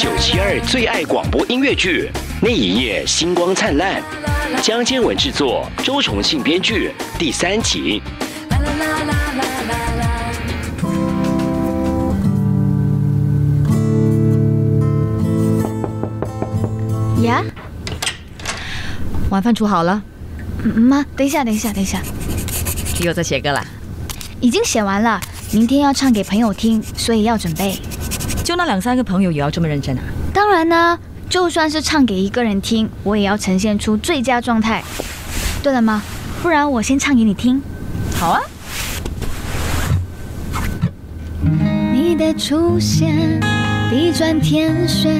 九七二最爱广播音乐剧，那一夜星光灿烂，江建文制作，周重庆编剧，第三集。呀，晚饭煮好了，嗯妈，等一下，等一下，等一下，又在写歌啦？已经写完了，明天要唱给朋友听，所以要准备。就那两三个朋友也要这么认真啊？当然呢，就算是唱给一个人听，我也要呈现出最佳状态。对了吗？不然我先唱给你听。好啊。你的出现，地转天旋，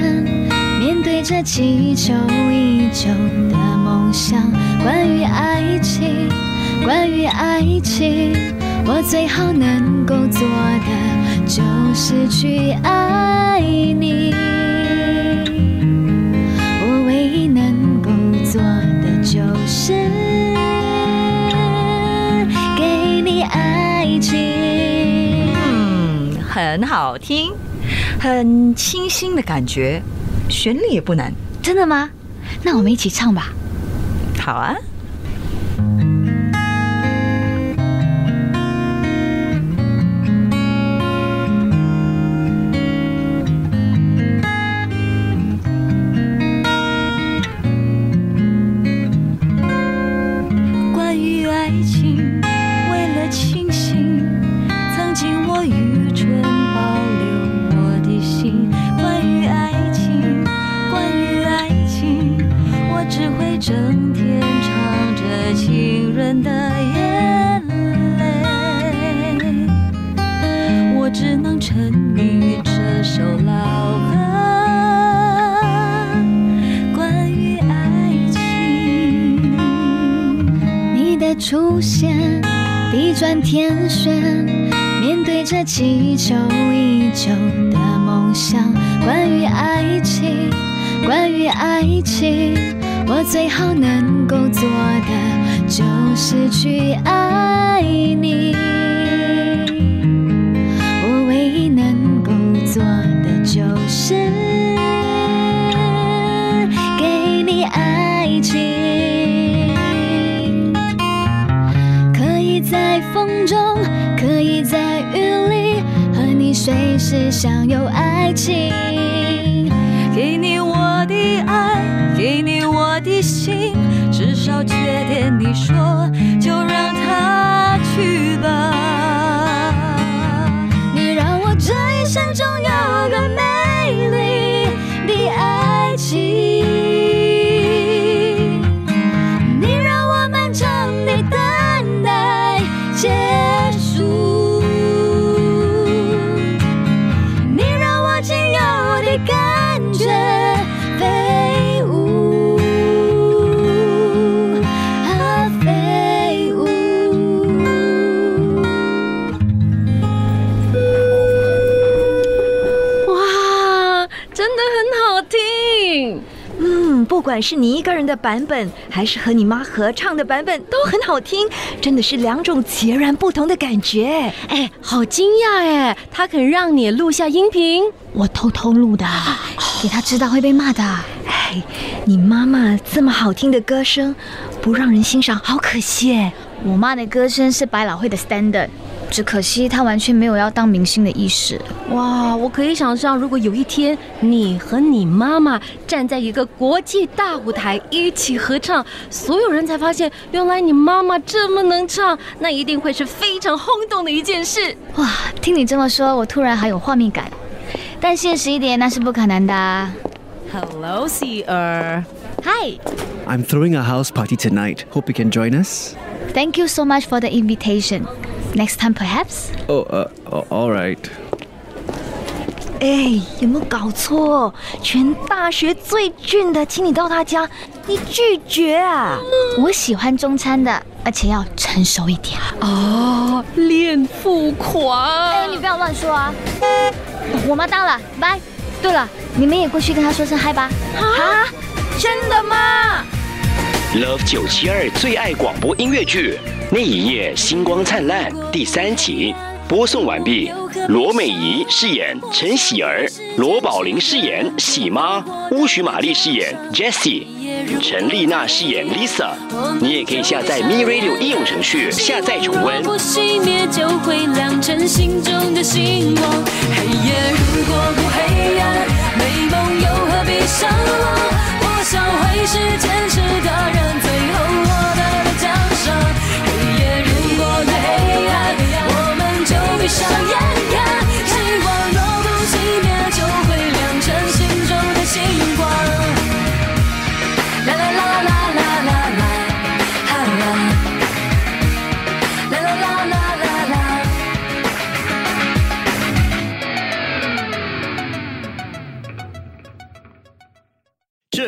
面对着祈求已久的梦想。关于爱情，关于爱情，我最好能够做的就是去爱你。我唯一能够做的就是给你爱情。嗯，很好听，很清新的感觉，旋律也不难。真的吗？那我们一起唱吧。好啊。出现，地转天旋，面对着祈求已久的梦想。关于爱情，关于爱情，我最好能够做的就是去爱风中，可以在雨里，和你随时享有爱情。给你不管是你一个人的版本，还是和你妈合唱的版本，都很好听，真的是两种截然不同的感觉。哎，好惊讶哎！他肯让你录下音频，我偷偷录的，给他知道会被骂的。哎，你妈妈这么好听的歌声，不让人欣赏，好可惜哎。我妈的歌声是百老汇的 standard，只可惜他完全没有要当明星的意识。哇！我可以想象，如果有一天你和你妈妈站在一个国际大舞台一起合唱，所有人才发现原来你妈妈这么能唱，那一定会是非常轰动的一件事。哇，听你这么说，我突然还有画面感。但现实一点，那是不可能的啊。Hello, Seer。Hi. I'm throwing a house party tonight. Hope you can join us. Thank you so much for the invitation. Next time, perhaps. Oh, uh, all right. 哎，有没有搞错？全大学最俊的，请你到他家，你拒绝啊？我喜欢中餐的，而且要成熟一点。哦，恋父狂。哎，你不要乱说啊！我妈到了，拜。对了，你们也过去跟她说声嗨吧。啊，真的吗？Love 九七二最爱广播音乐剧《那一夜星光灿烂》第三集播送完毕。罗美仪饰演陈喜儿，罗宝玲饰演喜妈，乌许玛丽饰演 Jessie，陈丽娜饰演 Lisa。你也可以下载 Me Radio 应用程序下载重温。